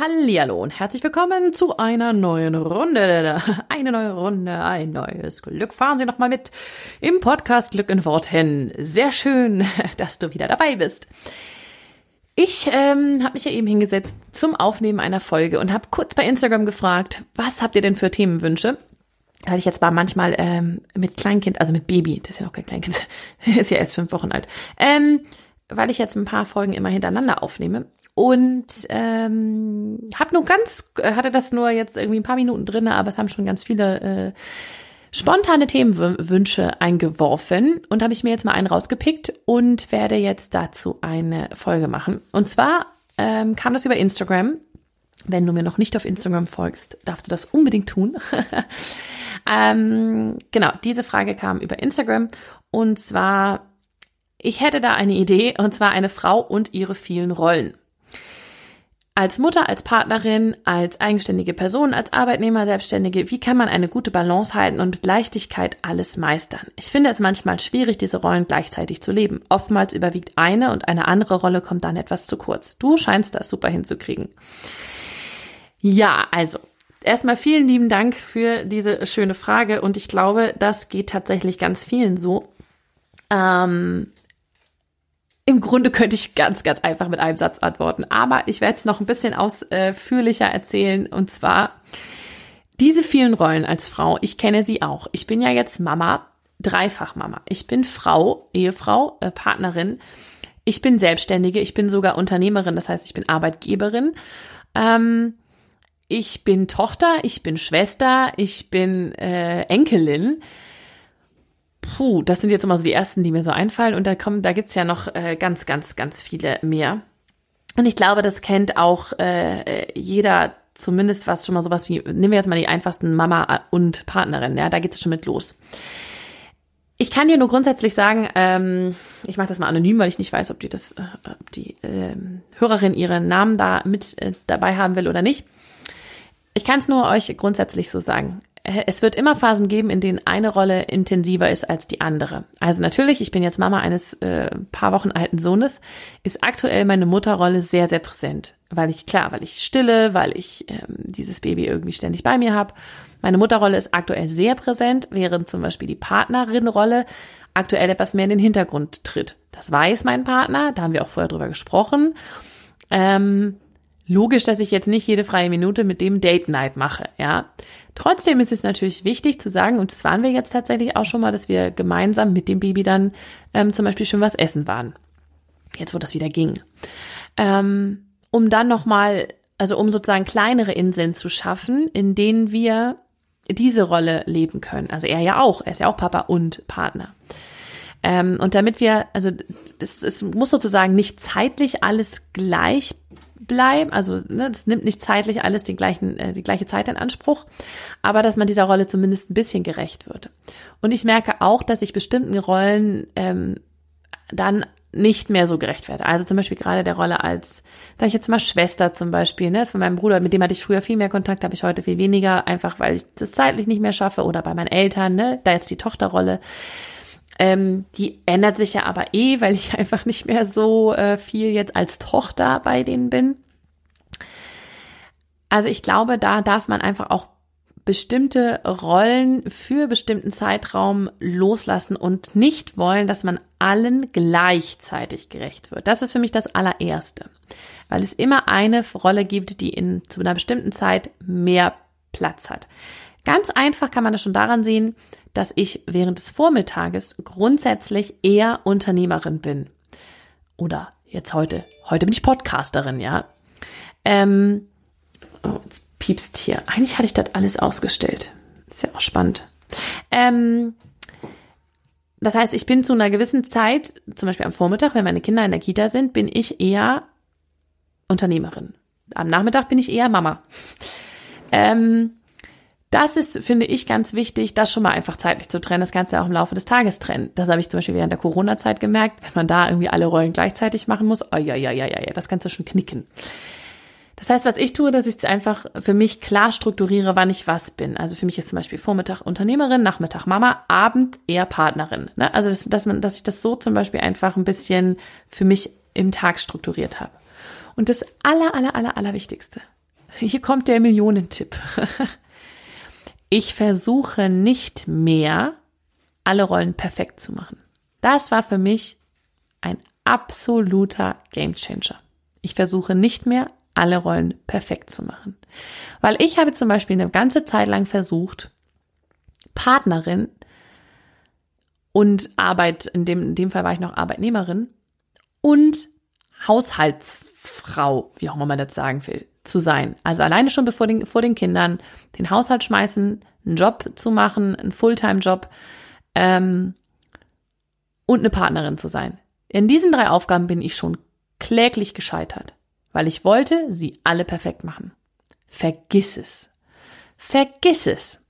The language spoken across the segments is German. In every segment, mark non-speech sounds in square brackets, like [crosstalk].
Hallihallo und herzlich willkommen zu einer neuen Runde. [laughs] Eine neue Runde, ein neues Glück. Fahren Sie noch mal mit im Podcast Glück in Worten. Sehr schön, [laughs] dass du wieder dabei bist. Ich ähm, habe mich ja eben hingesetzt zum Aufnehmen einer Folge und habe kurz bei Instagram gefragt, was habt ihr denn für Themenwünsche? Weil ich jetzt war manchmal ähm, mit Kleinkind, also mit Baby, das ist ja noch kein Kleinkind, [laughs] ist ja erst fünf Wochen alt, ähm, weil ich jetzt ein paar Folgen immer hintereinander aufnehme und ähm, habe nur ganz, hatte das nur jetzt irgendwie ein paar Minuten drin, aber es haben schon ganz viele äh, spontane Themenwünsche eingeworfen und habe ich mir jetzt mal einen rausgepickt und werde jetzt dazu eine Folge machen. Und zwar ähm, kam das über Instagram. Wenn du mir noch nicht auf Instagram folgst, darfst du das unbedingt tun. [laughs] ähm, genau, diese Frage kam über Instagram und zwar, ich hätte da eine Idee und zwar eine Frau und ihre vielen Rollen als Mutter, als Partnerin, als eigenständige Person, als Arbeitnehmer, Selbstständige, wie kann man eine gute Balance halten und mit Leichtigkeit alles meistern? Ich finde es manchmal schwierig, diese Rollen gleichzeitig zu leben. Oftmals überwiegt eine und eine andere Rolle kommt dann etwas zu kurz. Du scheinst das super hinzukriegen. Ja, also. Erstmal vielen lieben Dank für diese schöne Frage und ich glaube, das geht tatsächlich ganz vielen so. Ähm, im Grunde könnte ich ganz, ganz einfach mit einem Satz antworten, aber ich werde es noch ein bisschen ausführlicher erzählen und zwar diese vielen Rollen als Frau, ich kenne sie auch. Ich bin ja jetzt Mama, dreifach Mama. Ich bin Frau, Ehefrau, äh, Partnerin. Ich bin Selbstständige, ich bin sogar Unternehmerin, das heißt, ich bin Arbeitgeberin. Ähm, ich bin Tochter, ich bin Schwester, ich bin äh, Enkelin. Puh, das sind jetzt immer so die ersten, die mir so einfallen. Und da kommen, da gibt's ja noch äh, ganz, ganz, ganz viele mehr. Und ich glaube, das kennt auch äh, jeder zumindest was schon mal sowas wie, nehmen wir jetzt mal die einfachsten Mama und Partnerin, ja, da geht es schon mit los. Ich kann dir nur grundsätzlich sagen, ähm, ich mache das mal anonym, weil ich nicht weiß, ob die das, äh, ob die äh, Hörerin ihren Namen da mit äh, dabei haben will oder nicht. Ich kann es nur euch grundsätzlich so sagen es wird immer Phasen geben, in denen eine Rolle intensiver ist als die andere. Also natürlich, ich bin jetzt Mama eines äh, paar Wochen alten Sohnes, ist aktuell meine Mutterrolle sehr, sehr präsent. Weil ich, klar, weil ich stille, weil ich ähm, dieses Baby irgendwie ständig bei mir habe. Meine Mutterrolle ist aktuell sehr präsent, während zum Beispiel die Partnerinrolle aktuell etwas mehr in den Hintergrund tritt. Das weiß mein Partner, da haben wir auch vorher drüber gesprochen. Ähm, logisch, dass ich jetzt nicht jede freie Minute mit dem Date Night mache, ja. Trotzdem ist es natürlich wichtig zu sagen, und das waren wir jetzt tatsächlich auch schon mal, dass wir gemeinsam mit dem Baby dann ähm, zum Beispiel schon was essen waren. Jetzt, wo das wieder ging. Ähm, um dann nochmal, also um sozusagen kleinere Inseln zu schaffen, in denen wir diese Rolle leben können. Also er ja auch, er ist ja auch Papa und Partner. Ähm, und damit wir, also es, es muss sozusagen nicht zeitlich alles gleich bleiben, also ne, das nimmt nicht zeitlich alles die, gleichen, äh, die gleiche Zeit in Anspruch, aber dass man dieser Rolle zumindest ein bisschen gerecht wird. Und ich merke auch, dass ich bestimmten Rollen ähm, dann nicht mehr so gerecht werde. Also zum Beispiel gerade der Rolle als, sag ich jetzt mal Schwester zum Beispiel, ne, von meinem Bruder, mit dem hatte ich früher viel mehr Kontakt, habe ich heute viel weniger, einfach weil ich das zeitlich nicht mehr schaffe oder bei meinen Eltern, ne, da jetzt die Tochterrolle. Ähm, die ändert sich ja aber eh, weil ich [laughs] einfach nicht mehr so äh, viel jetzt als Tochter bei denen bin. Also ich glaube, da darf man einfach auch bestimmte Rollen für bestimmten Zeitraum loslassen und nicht wollen, dass man allen gleichzeitig gerecht wird. Das ist für mich das allererste, weil es immer eine Rolle gibt, die in zu einer bestimmten Zeit mehr Platz hat. Ganz einfach kann man das schon daran sehen, dass ich während des Vormittages grundsätzlich eher Unternehmerin bin. Oder jetzt heute, heute bin ich Podcasterin, ja. Ähm, oh, jetzt piepst hier. Eigentlich hatte ich das alles ausgestellt. Ist ja auch spannend. Ähm, das heißt, ich bin zu einer gewissen Zeit, zum Beispiel am Vormittag, wenn meine Kinder in der Kita sind, bin ich eher Unternehmerin. Am Nachmittag bin ich eher Mama. Ähm, Das ist, finde ich, ganz wichtig, das schon mal einfach zeitlich zu trennen. Das ja auch im Laufe des Tages trennen. Das habe ich zum Beispiel während der Corona-Zeit gemerkt. Wenn man da irgendwie alle Rollen gleichzeitig machen muss, oh ja, ja, ja, ja, ja, das du schon knicken. Das heißt, was ich tue, dass ich es einfach für mich klar strukturiere, wann ich was bin. Also für mich ist zum Beispiel Vormittag Unternehmerin, Nachmittag Mama, Abend eher Partnerin. Ne? Also dass, dass, man, dass ich das so zum Beispiel einfach ein bisschen für mich im Tag strukturiert habe. Und das aller, aller, aller, aller Wichtigste. Hier kommt der Millionentipp. [laughs] Ich versuche nicht mehr, alle Rollen perfekt zu machen. Das war für mich ein absoluter Gamechanger. Ich versuche nicht mehr, alle Rollen perfekt zu machen. Weil ich habe zum Beispiel eine ganze Zeit lang versucht, Partnerin und Arbeit, in dem, in dem Fall war ich noch Arbeitnehmerin und Haushaltsfrau, wie auch immer man das sagen will, zu sein. Also alleine schon bevor den, vor den Kindern den Haushalt schmeißen, einen Job zu machen, einen Fulltime-Job ähm, und eine Partnerin zu sein. In diesen drei Aufgaben bin ich schon kläglich gescheitert, weil ich wollte sie alle perfekt machen. Vergiss es. Vergiss es.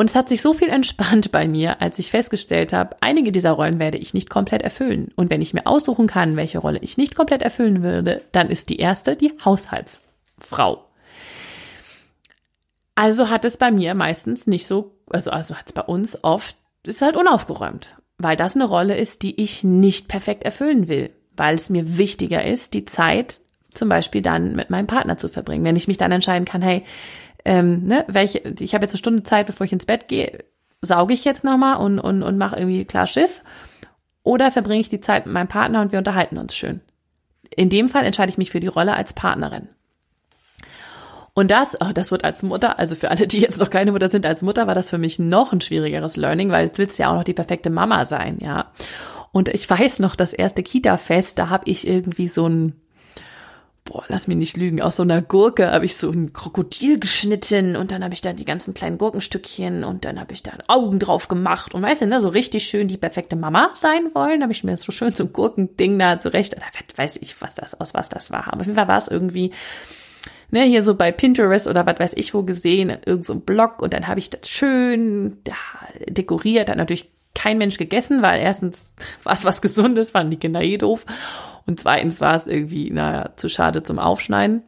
Und es hat sich so viel entspannt bei mir, als ich festgestellt habe, einige dieser Rollen werde ich nicht komplett erfüllen. Und wenn ich mir aussuchen kann, welche Rolle ich nicht komplett erfüllen würde, dann ist die erste die Haushaltsfrau. Also hat es bei mir meistens nicht so, also, also hat es bei uns oft, ist halt unaufgeräumt, weil das eine Rolle ist, die ich nicht perfekt erfüllen will, weil es mir wichtiger ist, die Zeit zum Beispiel dann mit meinem Partner zu verbringen. Wenn ich mich dann entscheiden kann, hey, ähm, ne, welche, ich habe jetzt eine Stunde Zeit, bevor ich ins Bett gehe, sauge ich jetzt nochmal und, und, und mache irgendwie klar Schiff oder verbringe ich die Zeit mit meinem Partner und wir unterhalten uns schön. In dem Fall entscheide ich mich für die Rolle als Partnerin. Und das, oh, das wird als Mutter, also für alle, die jetzt noch keine Mutter sind, als Mutter war das für mich noch ein schwierigeres Learning, weil jetzt willst du ja auch noch die perfekte Mama sein, ja. Und ich weiß noch, das erste Kita-Fest, da habe ich irgendwie so ein, boah, lass mich nicht lügen, aus so einer Gurke habe ich so ein Krokodil geschnitten und dann habe ich da die ganzen kleinen Gurkenstückchen und dann habe ich da Augen drauf gemacht und weißt du, ne, so richtig schön die perfekte Mama sein wollen, habe ich mir so schön so ein Gurkending da zurecht, da weiß ich, was das, aus was das war, aber auf jeden Fall war es irgendwie ne, hier so bei Pinterest oder was weiß ich wo gesehen, irgend so ein Blog und dann habe ich das schön ja, dekoriert, hat natürlich kein Mensch gegessen, weil erstens war es was Gesundes, fanden die Kinder eh doof und zweitens war es irgendwie, naja, zu schade zum Aufschneiden.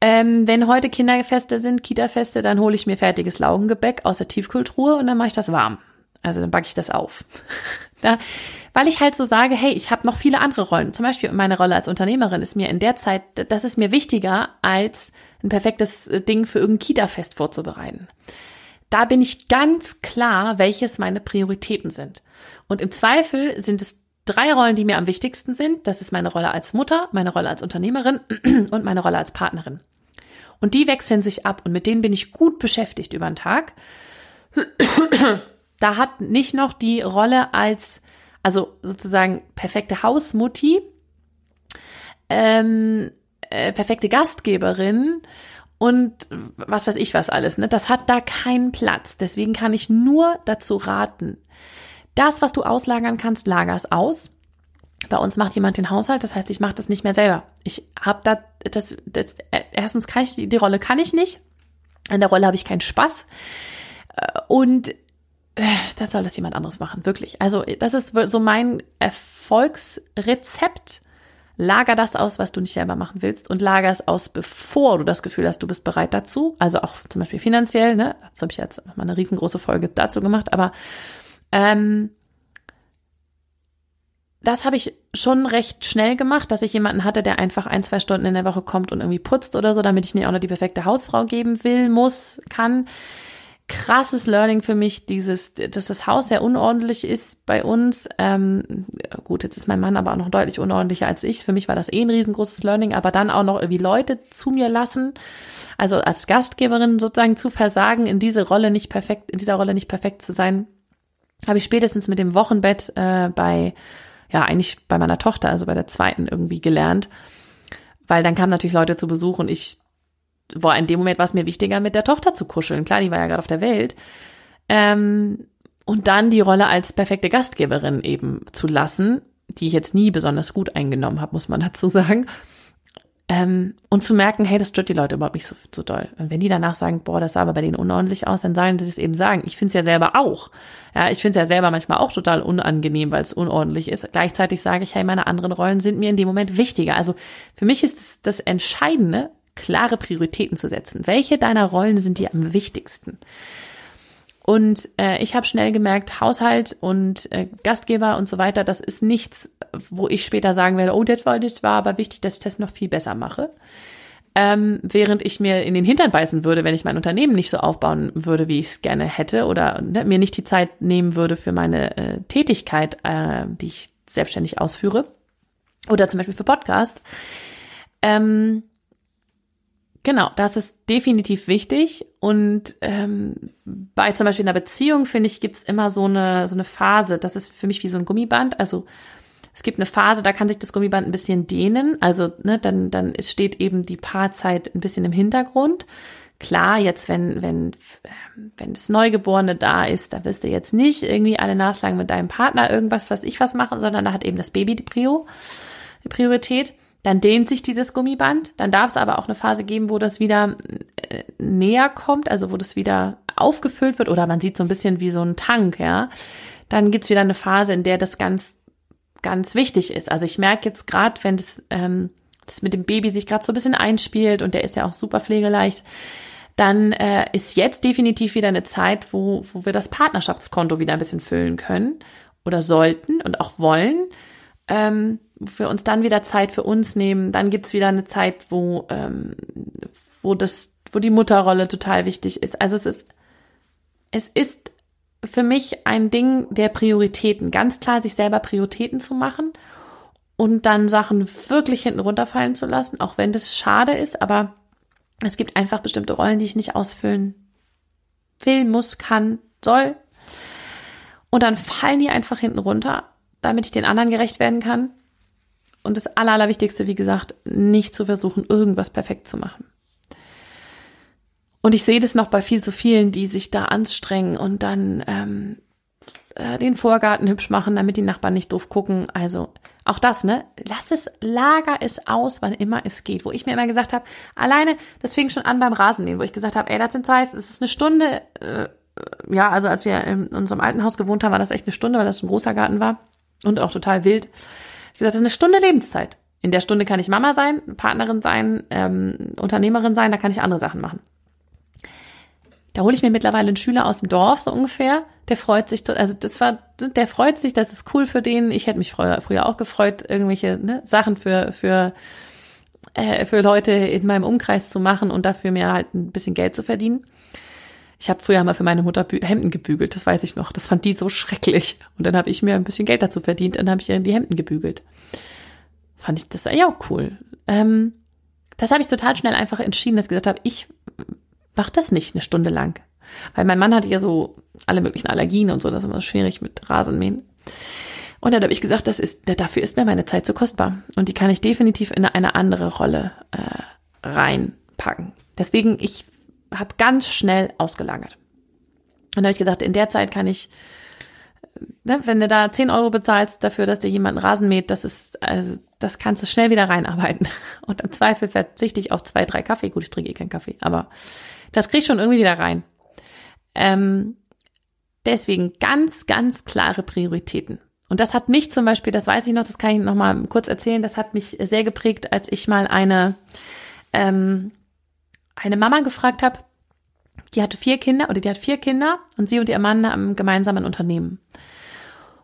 Ähm, wenn heute Kinderfeste sind, Kita-Feste, dann hole ich mir fertiges Laugengebäck aus der Tiefkultur und dann mache ich das warm. Also dann backe ich das auf. [laughs] da, weil ich halt so sage, hey, ich habe noch viele andere Rollen. Zum Beispiel meine Rolle als Unternehmerin ist mir in der Zeit, das ist mir wichtiger, als ein perfektes äh, Ding für irgendein Kita-Fest vorzubereiten. Da bin ich ganz klar, welches meine Prioritäten sind. Und im Zweifel sind es drei Rollen, die mir am wichtigsten sind. Das ist meine Rolle als Mutter, meine Rolle als Unternehmerin [clears throat] und meine Rolle als Partnerin. Und die wechseln sich ab und mit denen bin ich gut beschäftigt über den Tag. Da hat nicht noch die Rolle als also sozusagen perfekte Hausmutti, ähm, äh, perfekte Gastgeberin und was weiß ich was alles. Ne? Das hat da keinen Platz. Deswegen kann ich nur dazu raten, das, was du auslagern kannst, lager es aus. Bei uns macht jemand den Haushalt, das heißt, ich mache das nicht mehr selber. Ich habe da das, das erstens kann ich die, Rolle kann ich nicht. An der Rolle habe ich keinen Spaß. Äh, und das soll das jemand anderes machen, wirklich. Also das ist so mein Erfolgsrezept. Lager das aus, was du nicht selber machen willst und lager es aus, bevor du das Gefühl hast, du bist bereit dazu. Also auch zum Beispiel finanziell, ne? Dazu habe ich jetzt mal eine riesengroße Folge dazu gemacht, aber ähm, das habe ich schon recht schnell gemacht, dass ich jemanden hatte, der einfach ein, zwei Stunden in der Woche kommt und irgendwie putzt oder so, damit ich nicht auch noch die perfekte Hausfrau geben will, muss, kann krasses Learning für mich, dieses, dass das Haus sehr unordentlich ist bei uns. Ähm, gut, jetzt ist mein Mann aber auch noch deutlich unordentlicher als ich. Für mich war das eh ein riesengroßes Learning, aber dann auch noch irgendwie Leute zu mir lassen. Also als Gastgeberin sozusagen zu versagen, in diese Rolle nicht perfekt, in dieser Rolle nicht perfekt zu sein, habe ich spätestens mit dem Wochenbett äh, bei, ja, eigentlich bei meiner Tochter, also bei der zweiten irgendwie gelernt. Weil dann kamen natürlich Leute zu Besuch und ich war in dem Moment war es mir wichtiger, mit der Tochter zu kuscheln. Klar, die war ja gerade auf der Welt. Ähm, und dann die Rolle als perfekte Gastgeberin eben zu lassen, die ich jetzt nie besonders gut eingenommen habe, muss man dazu sagen. Ähm, und zu merken, hey, das stört die Leute überhaupt nicht so, so doll. Und wenn die danach sagen, boah, das sah aber bei denen unordentlich aus, dann sollen sie das eben sagen. Ich finde es ja selber auch. Ja, ich finde es ja selber manchmal auch total unangenehm, weil es unordentlich ist. Gleichzeitig sage ich, hey, meine anderen Rollen sind mir in dem Moment wichtiger. Also für mich ist das, das Entscheidende, klare Prioritäten zu setzen. Welche deiner Rollen sind dir am wichtigsten? Und äh, ich habe schnell gemerkt, Haushalt und äh, Gastgeber und so weiter, das ist nichts, wo ich später sagen werde, oh, das war, das war aber wichtig, dass ich das noch viel besser mache. Ähm, während ich mir in den Hintern beißen würde, wenn ich mein Unternehmen nicht so aufbauen würde, wie ich es gerne hätte, oder ne, mir nicht die Zeit nehmen würde für meine äh, Tätigkeit, äh, die ich selbstständig ausführe, oder zum Beispiel für Podcast. Ähm, Genau, das ist definitiv wichtig. Und ähm, bei zum Beispiel einer Beziehung, finde ich, gibt's immer so eine, so eine Phase. Das ist für mich wie so ein Gummiband. Also es gibt eine Phase, da kann sich das Gummiband ein bisschen dehnen. Also ne, dann, dann steht eben die Paarzeit ein bisschen im Hintergrund. Klar, jetzt wenn, wenn, wenn das Neugeborene da ist, da wirst du jetzt nicht irgendwie alle nachschlagen mit deinem Partner irgendwas, was ich was machen, sondern da hat eben das Baby die Prio, die Priorität dann dehnt sich dieses Gummiband. Dann darf es aber auch eine Phase geben, wo das wieder äh, näher kommt, also wo das wieder aufgefüllt wird oder man sieht so ein bisschen wie so ein Tank, ja. Dann gibt's wieder eine Phase, in der das ganz, ganz wichtig ist. Also ich merke jetzt gerade, wenn das, ähm, das mit dem Baby sich gerade so ein bisschen einspielt und der ist ja auch super pflegeleicht, dann äh, ist jetzt definitiv wieder eine Zeit, wo, wo wir das Partnerschaftskonto wieder ein bisschen füllen können oder sollten und auch wollen. Ähm, wir uns dann wieder Zeit für uns nehmen. Dann gibt's wieder eine Zeit, wo, ähm, wo das, wo die Mutterrolle total wichtig ist. Also es ist, es ist für mich ein Ding der Prioritäten. Ganz klar, sich selber Prioritäten zu machen und dann Sachen wirklich hinten runterfallen zu lassen, auch wenn das schade ist, aber es gibt einfach bestimmte Rollen, die ich nicht ausfüllen will, muss, kann, soll. Und dann fallen die einfach hinten runter, damit ich den anderen gerecht werden kann. Und das Aller, Allerwichtigste, wie gesagt, nicht zu versuchen, irgendwas perfekt zu machen. Und ich sehe das noch bei viel zu vielen, die sich da anstrengen und dann ähm, äh, den Vorgarten hübsch machen, damit die Nachbarn nicht doof gucken. Also auch das, ne? Lass es, lager es aus, wann immer es geht. Wo ich mir immer gesagt habe, alleine, das fing schon an beim Rasenmähen, wo ich gesagt habe, ey, das sind Zeit, das ist eine Stunde. Äh, ja, also als wir in unserem alten Haus gewohnt haben, war das echt eine Stunde, weil das ein großer Garten war und auch total wild. Ich gesagt, das ist eine Stunde Lebenszeit. In der Stunde kann ich Mama sein, Partnerin sein, ähm, Unternehmerin sein, da kann ich andere Sachen machen. Da hole ich mir mittlerweile einen Schüler aus dem Dorf, so ungefähr. Der freut sich, also das war, der freut sich, das ist cool für den. Ich hätte mich früher, früher auch gefreut, irgendwelche ne, Sachen für, für, äh, für Leute in meinem Umkreis zu machen und dafür mir halt ein bisschen Geld zu verdienen. Ich habe früher mal für meine Mutter Hemden gebügelt, das weiß ich noch. Das fand die so schrecklich. Und dann habe ich mir ein bisschen Geld dazu verdient und habe ich ihr die Hemden gebügelt. Fand ich das ja auch cool. Ähm, das habe ich total schnell einfach entschieden, dass ich gesagt habe, ich mache das nicht eine Stunde lang. Weil mein Mann hatte ja so alle möglichen Allergien und so, das ist immer schwierig mit Rasenmähen. Und dann habe ich gesagt, das ist, dafür ist mir meine Zeit zu kostbar. Und die kann ich definitiv in eine andere Rolle äh, reinpacken. Deswegen, ich habe ganz schnell ausgelagert. Und da habe ich gedacht, in der Zeit kann ich, ne, wenn du da 10 Euro bezahlst dafür, dass dir jemand einen Rasen mäht, das ist, also, das kannst du schnell wieder reinarbeiten. [laughs] Und im Zweifel verzichte ich auf zwei, drei Kaffee. Gut, ich trinke eh keinen Kaffee, aber das krieg ich schon irgendwie wieder rein. Ähm, deswegen ganz, ganz klare Prioritäten. Und das hat mich zum Beispiel, das weiß ich noch, das kann ich noch mal kurz erzählen, das hat mich sehr geprägt, als ich mal eine ähm, eine Mama gefragt habe, die hatte vier Kinder oder die hat vier Kinder und sie und ihr Mann haben gemeinsam ein Unternehmen.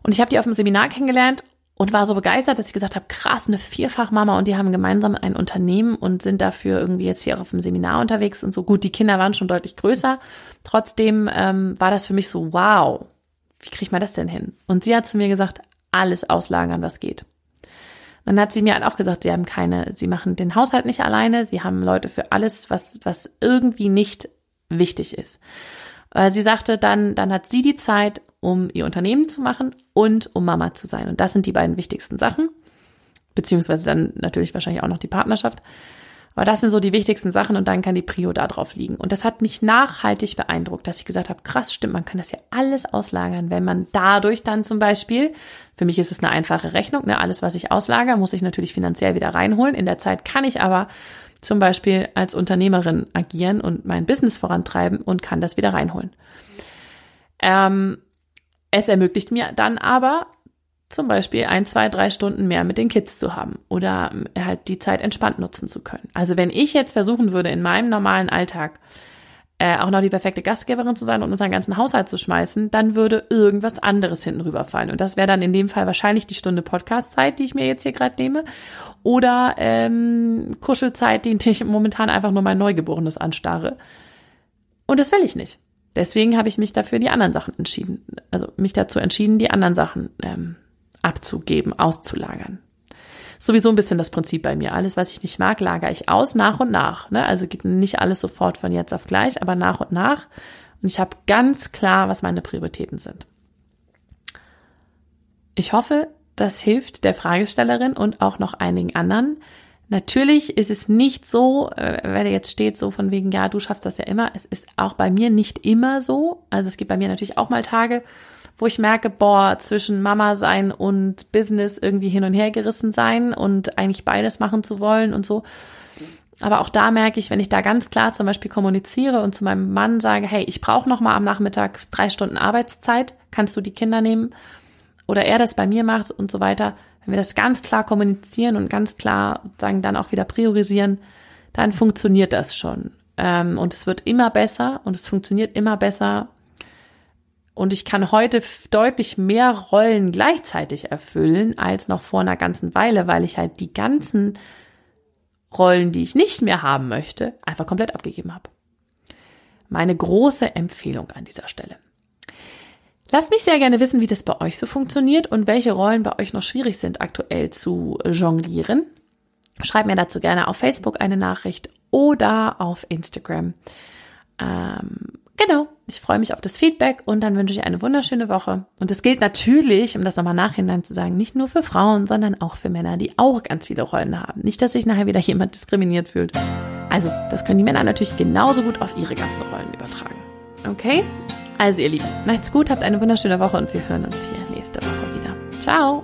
Und ich habe die auf dem Seminar kennengelernt und war so begeistert, dass ich gesagt habe, krass, eine Vierfachmama und die haben gemeinsam ein Unternehmen und sind dafür irgendwie jetzt hier auf dem Seminar unterwegs und so. Gut, die Kinder waren schon deutlich größer. Trotzdem ähm, war das für mich so, wow, wie kriegt man das denn hin? Und sie hat zu mir gesagt, alles auslagern, was geht. Dann hat sie mir halt auch gesagt, sie haben keine, sie machen den Haushalt nicht alleine, sie haben Leute für alles, was, was irgendwie nicht wichtig ist. Sie sagte dann, dann hat sie die Zeit, um ihr Unternehmen zu machen und um Mama zu sein. Und das sind die beiden wichtigsten Sachen. Beziehungsweise dann natürlich wahrscheinlich auch noch die Partnerschaft. Aber das sind so die wichtigsten Sachen und dann kann die Prio da drauf liegen. Und das hat mich nachhaltig beeindruckt, dass ich gesagt habe, krass, stimmt, man kann das ja alles auslagern, wenn man dadurch dann zum Beispiel, für mich ist es eine einfache Rechnung, ne, alles, was ich auslager, muss ich natürlich finanziell wieder reinholen. In der Zeit kann ich aber zum Beispiel als Unternehmerin agieren und mein Business vorantreiben und kann das wieder reinholen. Ähm, es ermöglicht mir dann aber zum Beispiel ein, zwei, drei Stunden mehr mit den Kids zu haben oder halt die Zeit entspannt nutzen zu können. Also wenn ich jetzt versuchen würde, in meinem normalen Alltag äh, auch noch die perfekte Gastgeberin zu sein und unseren ganzen Haushalt zu schmeißen, dann würde irgendwas anderes hinten rüberfallen. Und das wäre dann in dem Fall wahrscheinlich die Stunde Podcast-Zeit, die ich mir jetzt hier gerade nehme, oder ähm, Kuschelzeit, die ich momentan einfach nur mein Neugeborenes anstarre. Und das will ich nicht. Deswegen habe ich mich dafür die anderen Sachen entschieden, also mich dazu entschieden, die anderen Sachen ähm, abzugeben, auszulagern. Sowieso ein bisschen das Prinzip bei mir. Alles, was ich nicht mag, lagere ich aus, nach und nach. Ne? Also geht nicht alles sofort von jetzt auf gleich, aber nach und nach. Und ich habe ganz klar, was meine Prioritäten sind. Ich hoffe, das hilft der Fragestellerin und auch noch einigen anderen. Natürlich ist es nicht so, äh, wenn jetzt steht so von wegen, ja, du schaffst das ja immer. Es ist auch bei mir nicht immer so. Also es gibt bei mir natürlich auch mal Tage, wo ich merke, boah, zwischen Mama sein und Business irgendwie hin und her gerissen sein und eigentlich beides machen zu wollen und so. Aber auch da merke ich, wenn ich da ganz klar zum Beispiel kommuniziere und zu meinem Mann sage, hey, ich brauche noch mal am Nachmittag drei Stunden Arbeitszeit, kannst du die Kinder nehmen? Oder er das bei mir macht und so weiter. Wenn wir das ganz klar kommunizieren und ganz klar sagen, dann auch wieder priorisieren, dann funktioniert das schon. Ähm, und es wird immer besser und es funktioniert immer besser, und ich kann heute deutlich mehr Rollen gleichzeitig erfüllen als noch vor einer ganzen Weile, weil ich halt die ganzen Rollen, die ich nicht mehr haben möchte, einfach komplett abgegeben habe. Meine große Empfehlung an dieser Stelle. Lasst mich sehr gerne wissen, wie das bei euch so funktioniert und welche Rollen bei euch noch schwierig sind aktuell zu jonglieren. Schreibt mir dazu gerne auf Facebook eine Nachricht oder auf Instagram. Ähm, Genau, ich freue mich auf das Feedback und dann wünsche ich eine wunderschöne Woche. Und das gilt natürlich, um das nochmal nachhinein zu sagen, nicht nur für Frauen, sondern auch für Männer, die auch ganz viele Rollen haben. Nicht, dass sich nachher wieder jemand diskriminiert fühlt. Also, das können die Männer natürlich genauso gut auf ihre ganzen Rollen übertragen. Okay? Also, ihr Lieben, macht's gut, habt eine wunderschöne Woche und wir hören uns hier nächste Woche wieder. Ciao!